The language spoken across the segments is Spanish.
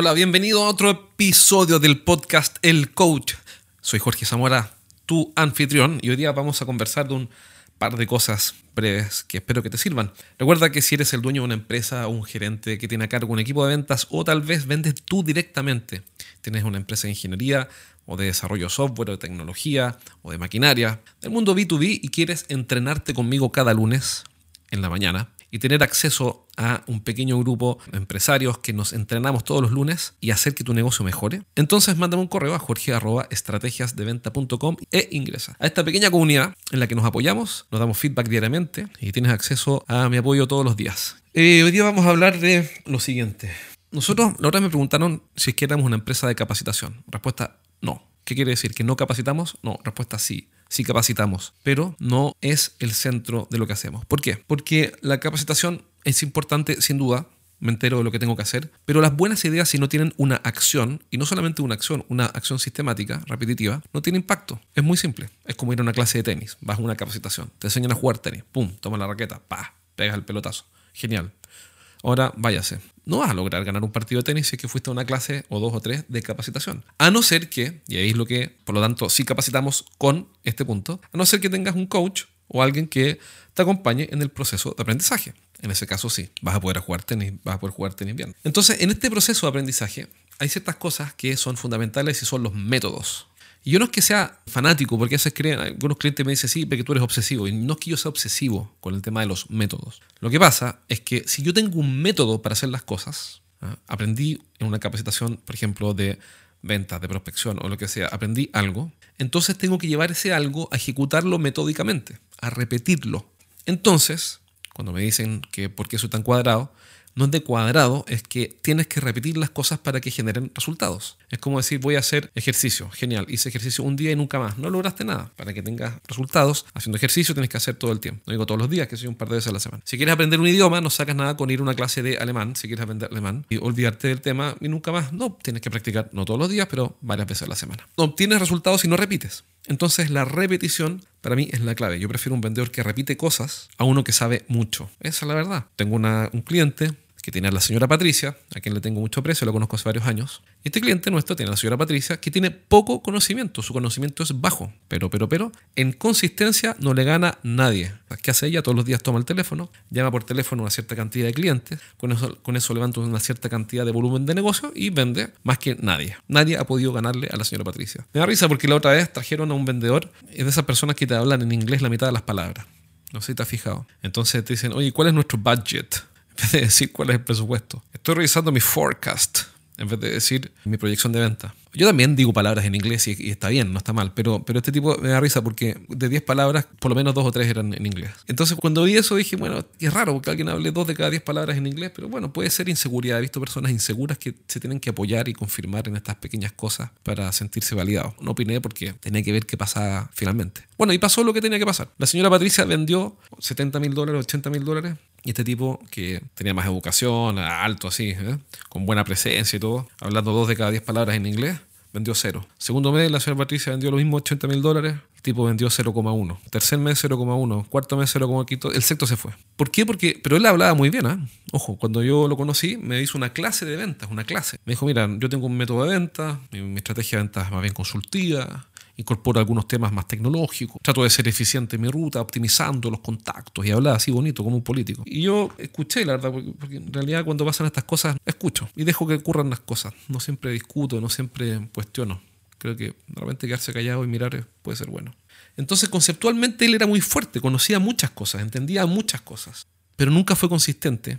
Hola, bienvenido a otro episodio del podcast El Coach. Soy Jorge Zamora, tu anfitrión, y hoy día vamos a conversar de un par de cosas breves que espero que te sirvan. Recuerda que si eres el dueño de una empresa o un gerente que tiene a cargo un equipo de ventas o tal vez vendes tú directamente, tienes una empresa de ingeniería o de desarrollo de software o de tecnología o de maquinaria, del mundo B2B y quieres entrenarte conmigo cada lunes en la mañana y tener acceso a un pequeño grupo de empresarios que nos entrenamos todos los lunes y hacer que tu negocio mejore, entonces mándame un correo a jorge.estrategiasdeventa.com e ingresa a esta pequeña comunidad en la que nos apoyamos, nos damos feedback diariamente y tienes acceso a mi apoyo todos los días. Eh, hoy día vamos a hablar de lo siguiente. Nosotros, la otra me preguntaron si es que éramos una empresa de capacitación. Respuesta, no. ¿Qué quiere decir? ¿Que no capacitamos? No, respuesta sí sí capacitamos, pero no es el centro de lo que hacemos. ¿Por qué? Porque la capacitación es importante, sin duda, me entero de lo que tengo que hacer, pero las buenas ideas si no tienen una acción, y no solamente una acción, una acción sistemática, repetitiva, no tiene impacto. Es muy simple. Es como ir a una clase de tenis, vas a una capacitación, te enseñan a jugar tenis, pum, toma la raqueta, pa, pegas el pelotazo. Genial. Ahora váyase. No vas a lograr ganar un partido de tenis si es que fuiste a una clase o dos o tres de capacitación. A no ser que, y ahí es lo que, por lo tanto, sí capacitamos con este punto, a no ser que tengas un coach o alguien que te acompañe en el proceso de aprendizaje. En ese caso sí, vas a poder jugar tenis, vas a poder jugar tenis bien. Entonces, en este proceso de aprendizaje hay ciertas cosas que son fundamentales y son los métodos. Y yo no es que sea fanático, porque a veces algunos clientes me dicen, sí, porque tú eres obsesivo. Y no es que yo sea obsesivo con el tema de los métodos. Lo que pasa es que si yo tengo un método para hacer las cosas, ¿ah? aprendí en una capacitación, por ejemplo, de ventas, de prospección o lo que sea, aprendí algo, entonces tengo que llevar ese algo a ejecutarlo metódicamente, a repetirlo. Entonces, cuando me dicen que por qué soy tan cuadrado, no es de cuadrado, es que tienes que repetir las cosas para que generen resultados. Es como decir, voy a hacer ejercicio. Genial, hice ejercicio un día y nunca más. No lograste nada. Para que tengas resultados, haciendo ejercicio tienes que hacer todo el tiempo. No digo todos los días, que soy un par de veces a la semana. Si quieres aprender un idioma, no sacas nada con ir a una clase de alemán, si quieres aprender alemán, y olvidarte del tema y nunca más. No, tienes que practicar, no todos los días, pero varias veces a la semana. No obtienes resultados si no repites. Entonces la repetición para mí es la clave. Yo prefiero un vendedor que repite cosas a uno que sabe mucho. Esa es la verdad. Tengo un cliente que tiene la señora Patricia, a quien le tengo mucho aprecio, la conozco hace varios años. Este cliente nuestro tiene a la señora Patricia, que tiene poco conocimiento, su conocimiento es bajo, pero, pero, pero, en consistencia no le gana nadie. ¿Qué hace ella? Todos los días toma el teléfono, llama por teléfono una cierta cantidad de clientes, con eso, con eso levanta una cierta cantidad de volumen de negocio y vende más que nadie. Nadie ha podido ganarle a la señora Patricia. Me da risa porque la otra vez trajeron a un vendedor, es de esas personas que te hablan en inglés la mitad de las palabras. No sé si te has fijado. Entonces te dicen, oye, ¿cuál es nuestro budget? En vez de decir cuál es el presupuesto. Estoy revisando mi forecast en vez de decir mi proyección de venta. Yo también digo palabras en inglés y, está bien, no está mal, pero, pero este tipo me da risa porque de 10 palabras, por lo menos dos o tres eran en inglés. Entonces, cuando vi eso, dije, bueno, es raro porque alguien hable dos de cada 10 palabras en inglés, pero bueno, puede ser inseguridad. He visto personas inseguras que se tienen que apoyar y confirmar en estas pequeñas cosas para sentirse validados. No opiné porque tenía que ver qué pasaba finalmente. Bueno, y pasó lo que tenía que pasar. La señora Patricia vendió 70 mil dólares, 80 mil dólares este tipo, que tenía más educación, alto así, ¿eh? con buena presencia y todo, hablando dos de cada diez palabras en inglés, vendió cero. Segundo mes, la señora Patricia vendió lo mismo, 80 mil dólares, el tipo vendió 0,1. Tercer mes, 0,1. Cuarto mes, 0,5. El sexto se fue. ¿Por qué? Porque, pero él hablaba muy bien, ¿eh? Ojo, cuando yo lo conocí, me hizo una clase de ventas, una clase. Me dijo, mira, yo tengo un método de venta, mi, mi estrategia de ventas es más bien consultiva, incorporo algunos temas más tecnológicos, trato de ser eficiente en mi ruta, optimizando los contactos y hablaba así bonito como un político. Y yo escuché, la verdad, porque, en realidad cuando pasan estas cosas, escucho y dejo que ocurran las cosas. No siempre discuto, no siempre cuestiono. Creo que realmente quedarse callado y mirar puede ser bueno. Entonces, conceptualmente él era muy fuerte, conocía muchas cosas, entendía muchas cosas, pero nunca fue consistente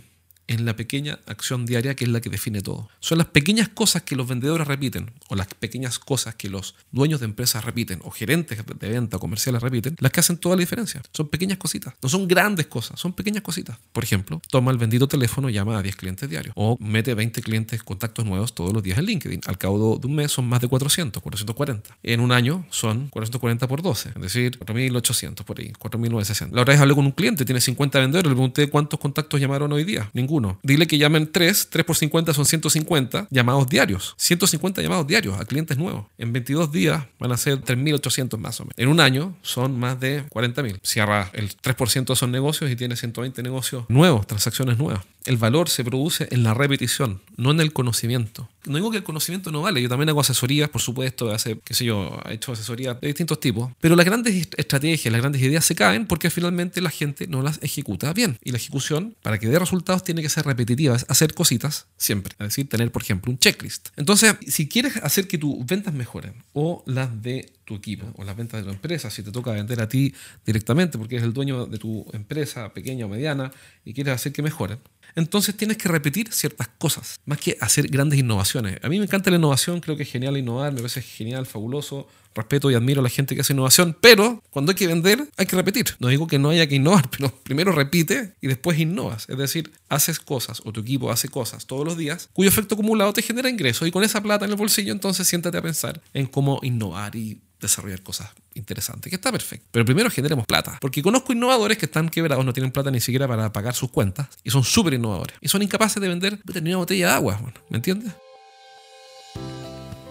en la pequeña acción diaria que es la que define todo. Son las pequeñas cosas que los vendedores repiten, o las pequeñas cosas que los dueños de empresas repiten, o gerentes de venta comerciales repiten, las que hacen toda la diferencia. Son pequeñas cositas. No son grandes cosas, son pequeñas cositas. Por ejemplo, toma el bendito teléfono, llama a 10 clientes diarios, o mete 20 clientes, contactos nuevos todos los días en LinkedIn. Al cabo de un mes son más de 400, 440. En un año son 440 por 12, es decir, 4.800 por ahí, 4.960. La otra vez hablé con un cliente, tiene 50 vendedores, le pregunté cuántos contactos llamaron hoy día. Ninguno Dile que llamen 3, 3 por 50 son 150 llamados diarios. 150 llamados diarios a clientes nuevos. En 22 días van a ser 3.800 más o menos. En un año son más de 40.000. Cierra el 3% de esos negocios y tiene 120 negocios nuevos, transacciones nuevas. El valor se produce en la repetición, no en el conocimiento. No digo que el conocimiento no vale, yo también hago asesorías, por supuesto, hace, qué sé yo, he hecho asesorías de distintos tipos, pero las grandes estrategias, las grandes ideas se caen porque finalmente la gente no las ejecuta bien. Y la ejecución, para que dé resultados, tiene que ser repetitiva, hacer cositas siempre, es decir, tener, por ejemplo, un checklist. Entonces, si quieres hacer que tus ventas mejoren o las de tu equipo o las ventas de tu empresa, si te toca vender a ti directamente porque eres el dueño de tu empresa pequeña o mediana y quieres hacer que mejoren, entonces tienes que repetir ciertas cosas, más que hacer grandes innovaciones. A mí me encanta la innovación, creo que es genial innovar, me parece genial, fabuloso. Respeto y admiro a la gente que hace innovación, pero cuando hay que vender hay que repetir. No digo que no haya que innovar, pero primero repite y después innovas. Es decir, haces cosas o tu equipo hace cosas todos los días cuyo efecto acumulado te genera ingresos y con esa plata en el bolsillo entonces siéntate a pensar en cómo innovar y desarrollar cosas interesantes, que está perfecto. Pero primero generemos plata, porque conozco innovadores que están quebrados, no tienen plata ni siquiera para pagar sus cuentas, y son súper innovadores, y son incapaces de vender determinada botella de agua, ¿me entiendes?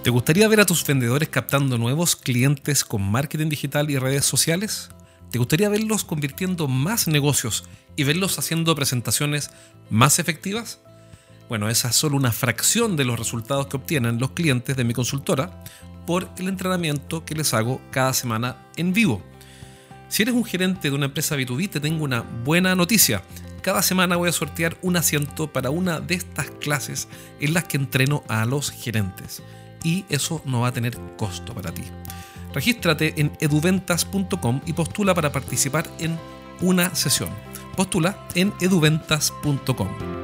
¿Te gustaría ver a tus vendedores captando nuevos clientes con marketing digital y redes sociales? ¿Te gustaría verlos convirtiendo más negocios y verlos haciendo presentaciones más efectivas? Bueno, esa es solo una fracción de los resultados que obtienen los clientes de mi consultora por el entrenamiento que les hago cada semana en vivo. Si eres un gerente de una empresa B2B, te tengo una buena noticia. Cada semana voy a sortear un asiento para una de estas clases en las que entreno a los gerentes. Y eso no va a tener costo para ti. Regístrate en eduventas.com y postula para participar en una sesión. Postula en eduventas.com.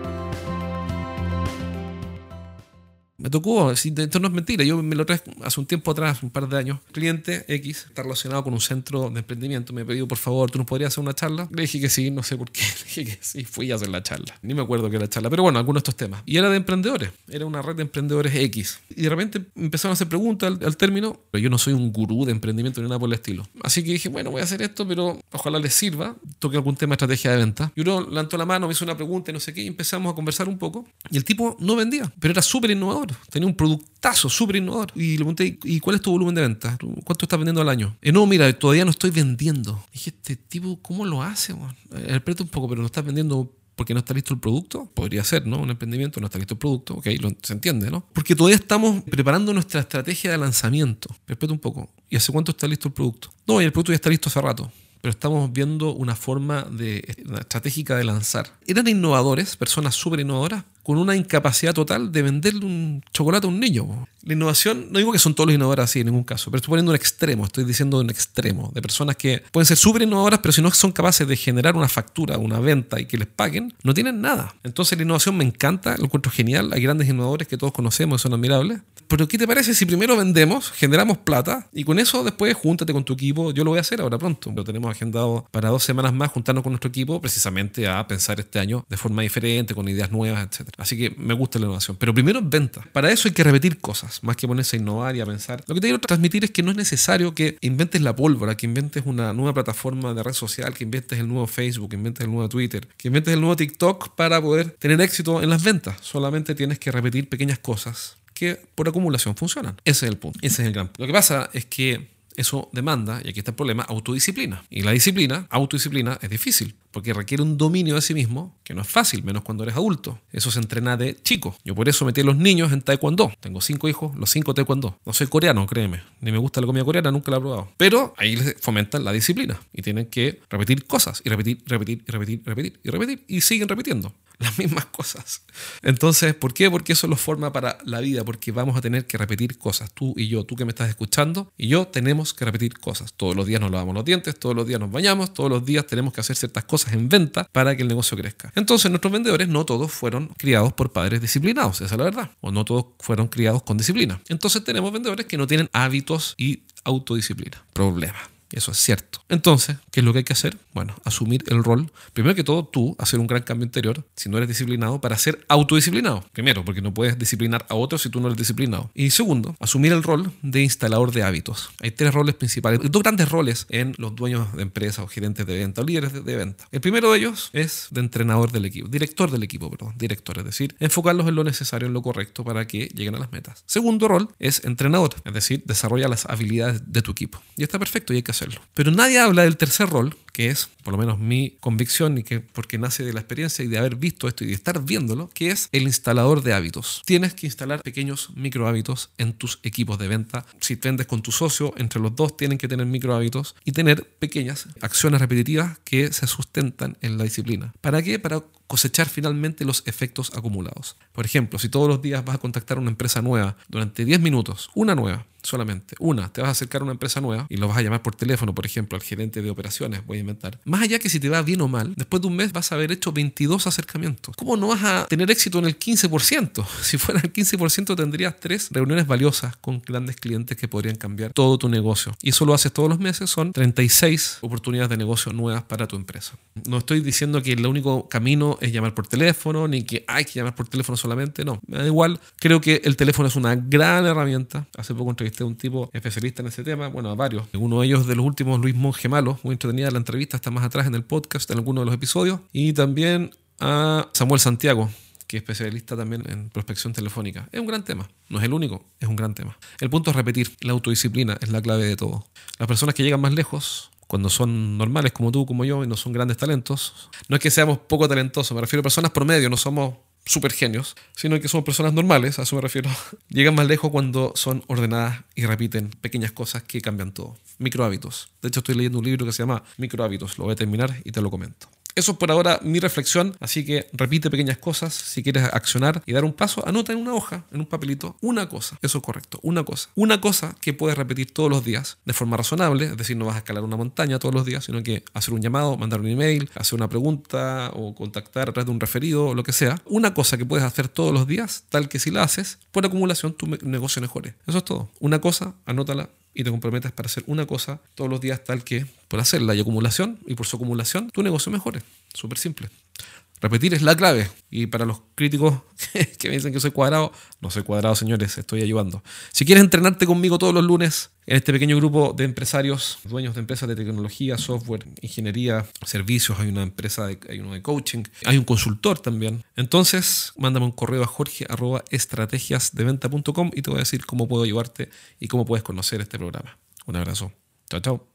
Me tocó, esto no es mentira, yo me lo traje hace un tiempo atrás, un par de años, cliente X, está relacionado con un centro de emprendimiento, me pidió por favor, ¿tú nos podrías hacer una charla? Le dije que sí, no sé por qué, le dije que sí, fui a hacer la charla, ni me acuerdo qué era la charla, pero bueno, algunos de estos temas. Y era de emprendedores, era una red de emprendedores X. Y de repente empezaron a hacer preguntas al, término, pero yo no soy un gurú de emprendimiento ni nada por el estilo. Así que dije, bueno, voy a hacer esto, pero ojalá les sirva, toque algún tema de estrategia de venta. Y uno levantó la mano, me hizo una pregunta y no sé qué, y empezamos a conversar un poco. Y el tipo no vendía, pero era súper innovador tenía un productazo súper innovador. Y le pregunté, ¿y cuál es tu volumen de venta? ¿Cuánto estás vendiendo al año? Eh, no, mira, todavía no estoy vendiendo. dije, este tipo, ¿cómo lo hace? Eh, Interpreta un poco, pero no estás vendiendo porque no está listo el producto. Podría ser, ¿no? Un emprendimiento, no está listo el producto. Ok, se entiende, ¿no? Porque todavía estamos preparando nuestra estrategia de lanzamiento. Respeta un poco. ¿Y hace cuánto está listo el producto? No, y el producto ya está listo hace rato pero estamos viendo una forma de, estratégica de lanzar. Eran innovadores, personas súper innovadoras, con una incapacidad total de venderle un chocolate a un niño. La innovación, no digo que son todos los innovadores así en ningún caso, pero estoy poniendo un extremo, estoy diciendo un extremo, de personas que pueden ser súper innovadoras, pero si no son capaces de generar una factura, una venta y que les paguen, no tienen nada. Entonces la innovación me encanta, lo encuentro genial, hay grandes innovadores que todos conocemos, son admirables. Pero ¿qué te parece si primero vendemos, generamos plata y con eso después júntate con tu equipo? Yo lo voy a hacer ahora pronto. Lo tenemos agendado para dos semanas más, juntarnos con nuestro equipo precisamente a pensar este año de forma diferente, con ideas nuevas, etc. Así que me gusta la innovación. Pero primero venta. Para eso hay que repetir cosas, más que ponerse a innovar y a pensar. Lo que te quiero transmitir es que no es necesario que inventes la pólvora, que inventes una nueva plataforma de red social, que inventes el nuevo Facebook, que inventes el nuevo Twitter, que inventes el nuevo TikTok para poder tener éxito en las ventas. Solamente tienes que repetir pequeñas cosas que por acumulación funcionan. Ese es el punto. Ese es el gran. Lo que pasa es que eso demanda, y aquí está el problema, autodisciplina. Y la disciplina, autodisciplina, es difícil, porque requiere un dominio de sí mismo que no es fácil, menos cuando eres adulto. Eso se entrena de chico. Yo por eso metí a los niños en taekwondo. Tengo cinco hijos, los cinco taekwondo. No soy coreano, créeme. Ni me gusta la comida coreana, nunca la he probado. Pero ahí les fomentan la disciplina y tienen que repetir cosas y repetir, repetir, repetir, repetir y repetir y siguen repitiendo las mismas cosas. Entonces, ¿por qué? Porque eso lo forma para la vida, porque vamos a tener que repetir cosas. Tú y yo, tú que me estás escuchando, y yo tenemos que repetir cosas. Todos los días nos lavamos los dientes, todos los días nos bañamos, todos los días tenemos que hacer ciertas cosas en venta para que el negocio crezca. Entonces, nuestros vendedores no todos fueron criados por padres disciplinados, esa es la verdad, o no todos fueron criados con disciplina. Entonces, tenemos vendedores que no tienen hábitos y autodisciplina. Problema. Eso es cierto. Entonces, ¿qué es lo que hay que hacer? Bueno, asumir el rol. Primero que todo, tú, hacer un gran cambio interior, si no eres disciplinado, para ser autodisciplinado. Primero, porque no puedes disciplinar a otros si tú no eres disciplinado. Y segundo, asumir el rol de instalador de hábitos. Hay tres roles principales, dos grandes roles en los dueños de empresas o gerentes de venta o líderes de, venta. El primero de ellos es de entrenador del equipo, director del equipo, perdón, director, es decir, enfocarlos en lo necesario, en lo correcto para que lleguen a las metas. Segundo rol es entrenador, es decir, desarrolla las habilidades de tu equipo. Y está perfecto y hay que hacerlo. Pero nadie habla del tercer rol, que es, por lo menos mi convicción, y que porque nace de la experiencia y de haber visto esto y de estar viéndolo, que es el instalador de hábitos. Tienes que instalar pequeños micro hábitos en tus equipos de venta. Si vendes con tu socio, entre los dos tienen que tener micro hábitos y tener pequeñas acciones repetitivas que se sustentan en la disciplina. ¿Para qué? Para cosechar finalmente los efectos acumulados. Por ejemplo, si todos los días vas a contactar a una empresa nueva durante 10 minutos, una nueva, solamente. Una, te vas a acercar a una empresa nueva y lo vas a llamar por teléfono, por ejemplo, al gerente de operaciones, voy a inventar. Más allá que si te va bien o mal, después de un mes vas a haber hecho 22 acercamientos. ¿Cómo no vas a tener éxito en el 15%? Si fuera el 15% tendrías tres reuniones valiosas con grandes clientes que podrían cambiar todo tu negocio. Y eso lo haces todos los meses, son 36 oportunidades de negocio nuevas para tu empresa. No estoy diciendo que el único camino es llamar por teléfono, ni que hay que llamar por teléfono solamente, no. Me da igual, creo que el teléfono es una gran herramienta. Hace poco entrevisté a un tipo especialista en ese tema, bueno, a varios. Uno de ellos de los últimos, Luis Monge Malo, muy entretenida la entrevista, está más atrás en el podcast, en alguno de los episodios. Y también a Samuel Santiago, que es especialista también en prospección telefónica. Es un gran tema, no es el único, es un gran tema. El punto es repetir, la autodisciplina es la clave de todo. Las personas que llegan más lejos, cuando son normales como tú, como yo, y no son grandes talentos, no es que seamos poco talentosos, me refiero a personas promedio, no somos super genios, sino que somos personas normales, a eso me refiero. Llegan más lejos cuando son ordenadas y repiten pequeñas cosas que cambian todo. Micro hábitos. De hecho, estoy leyendo un libro que se llama Micro hábitos. Lo voy a terminar y te lo comento. Eso es por ahora mi reflexión, así que repite pequeñas cosas. Si quieres accionar y dar un paso, anota en una hoja, en un papelito, una cosa. Eso es correcto, una cosa. Una cosa que puedes repetir todos los días de forma razonable, es decir, no vas a escalar una montaña todos los días, sino que hacer un llamado, mandar un email, hacer una pregunta o contactar a través de un referido o lo que sea. Una cosa que puedes hacer todos los días, tal que si la haces, por acumulación tu negocio mejore. Eso es todo. Una cosa, anótala y te comprometes para hacer una cosa todos los días tal que por hacerla y acumulación y por su acumulación tu negocio mejore. Súper simple. Repetir es la clave. Y para los críticos que me dicen que soy cuadrado, no soy cuadrado, señores, estoy ayudando. Si quieres entrenarte conmigo todos los lunes en este pequeño grupo de empresarios, dueños de empresas de tecnología, software, ingeniería, servicios, hay una empresa, de, hay uno de coaching, hay un consultor también. Entonces, mándame un correo a jorge estrategiasdeventa.com y te voy a decir cómo puedo ayudarte y cómo puedes conocer este programa. Un abrazo. Chao, chao.